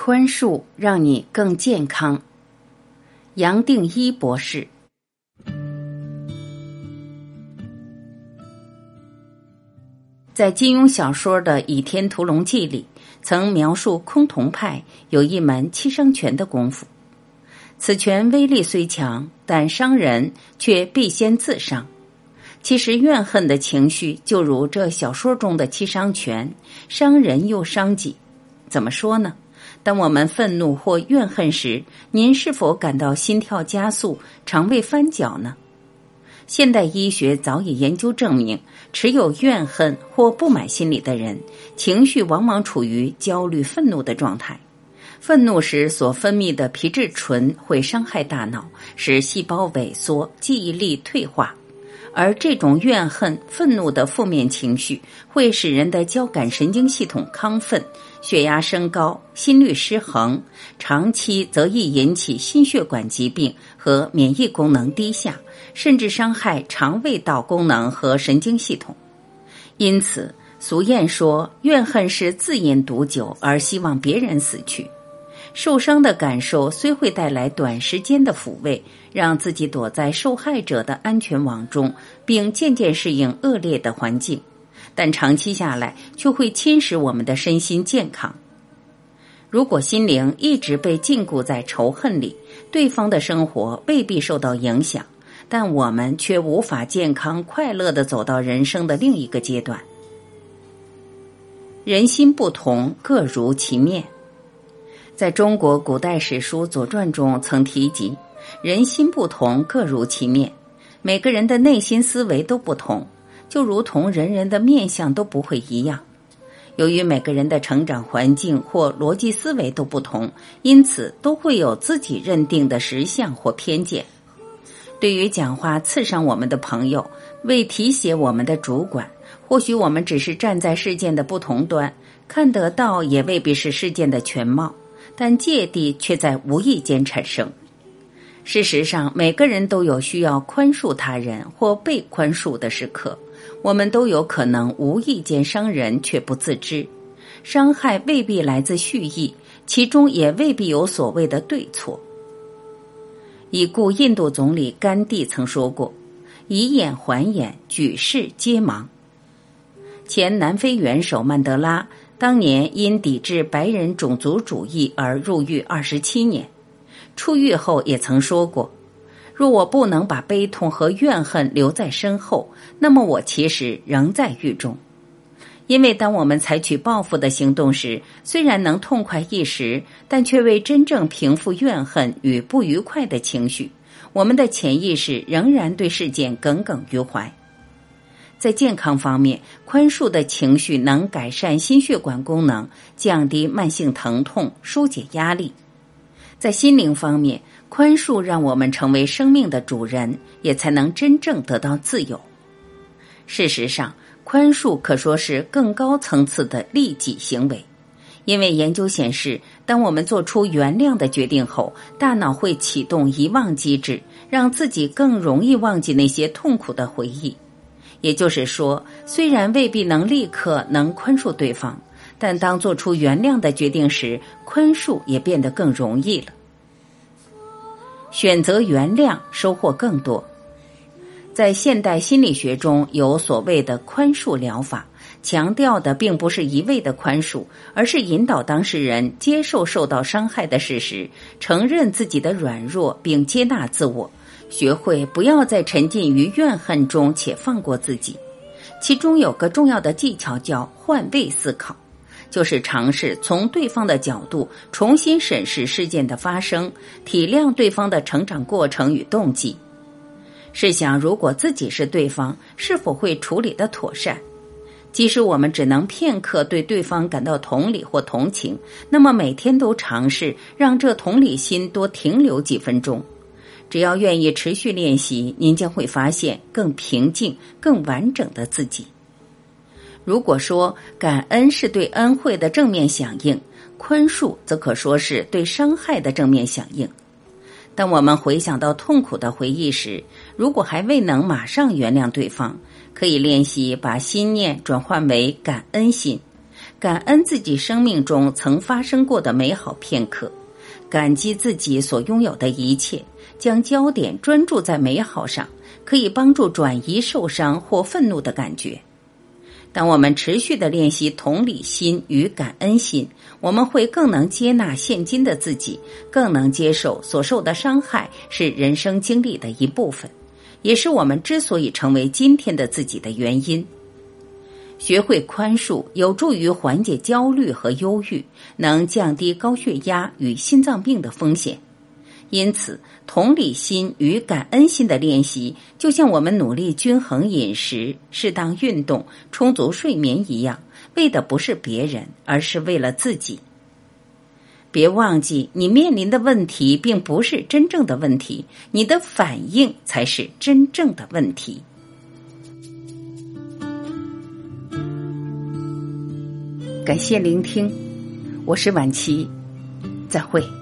宽恕让你更健康。杨定一博士在金庸小说的《倚天屠龙记》里，曾描述崆峒派有一门七伤拳的功夫。此拳威力虽强，但伤人却必先自伤。其实怨恨的情绪就如这小说中的七伤拳，伤人又伤己。怎么说呢？当我们愤怒或怨恨时，您是否感到心跳加速、肠胃翻搅呢？现代医学早已研究证明，持有怨恨或不满心理的人，情绪往往处于焦虑、愤怒的状态。愤怒时所分泌的皮质醇会伤害大脑，使细胞萎缩、记忆力退化。而这种怨恨、愤怒的负面情绪，会使人的交感神经系统亢奋。血压升高，心律失衡，长期则易引起心血管疾病和免疫功能低下，甚至伤害肠胃道功能和神经系统。因此，俗谚说：“怨恨是自饮毒酒，而希望别人死去。”受伤的感受虽会带来短时间的抚慰，让自己躲在受害者的安全网中，并渐渐适应恶劣的环境。但长期下来，却会侵蚀我们的身心健康。如果心灵一直被禁锢在仇恨里，对方的生活未必受到影响，但我们却无法健康快乐的走到人生的另一个阶段。人心不同，各如其面。在中国古代史书《左传》中曾提及：“人心不同，各如其面。”每个人的内心思维都不同。就如同人人的面相都不会一样，由于每个人的成长环境或逻辑思维都不同，因此都会有自己认定的实相或偏见。对于讲话刺伤我们的朋友，为提携我们的主管，或许我们只是站在事件的不同端，看得到也未必是事件的全貌，但芥蒂却在无意间产生。事实上，每个人都有需要宽恕他人或被宽恕的时刻。我们都有可能无意间伤人却不自知，伤害未必来自蓄意，其中也未必有所谓的对错。已故印度总理甘地曾说过：“以眼还眼，举世皆盲。”前南非元首曼德拉当年因抵制白人种族主义而入狱二十七年，出狱后也曾说过。若我不能把悲痛和怨恨留在身后，那么我其实仍在狱中。因为当我们采取报复的行动时，虽然能痛快一时，但却未真正平复怨恨与不愉快的情绪。我们的潜意识仍然对事件耿耿于怀。在健康方面，宽恕的情绪能改善心血管功能，降低慢性疼痛，疏解压力。在心灵方面，宽恕让我们成为生命的主人，也才能真正得到自由。事实上，宽恕可说是更高层次的利己行为，因为研究显示，当我们做出原谅的决定后，大脑会启动遗忘机制，让自己更容易忘记那些痛苦的回忆。也就是说，虽然未必能立刻能宽恕对方。但当做出原谅的决定时，宽恕也变得更容易了。选择原谅，收获更多。在现代心理学中有所谓的宽恕疗法，强调的并不是一味的宽恕，而是引导当事人接受受到伤害的事实，承认自己的软弱，并接纳自我，学会不要再沉浸于怨恨中，且放过自己。其中有个重要的技巧叫换位思考。就是尝试从对方的角度重新审视事件的发生，体谅对方的成长过程与动机。试想，如果自己是对方，是否会处理的妥善？即使我们只能片刻对对方感到同理或同情，那么每天都尝试让这同理心多停留几分钟。只要愿意持续练习，您将会发现更平静、更完整的自己。如果说感恩是对恩惠的正面响应，宽恕则可说是对伤害的正面响应。当我们回想到痛苦的回忆时，如果还未能马上原谅对方，可以练习把心念转换为感恩心，感恩自己生命中曾发生过的美好片刻，感激自己所拥有的一切，将焦点专注在美好上，可以帮助转移受伤或愤怒的感觉。当我们持续的练习同理心与感恩心，我们会更能接纳现今的自己，更能接受所受的伤害是人生经历的一部分，也是我们之所以成为今天的自己的原因。学会宽恕，有助于缓解焦虑和忧郁，能降低高血压与心脏病的风险。因此，同理心与感恩心的练习，就像我们努力均衡饮食、适当运动、充足睡眠一样，为的不是别人，而是为了自己。别忘记，你面临的问题并不是真正的问题，你的反应才是真正的问题。感谢聆听，我是晚琪，再会。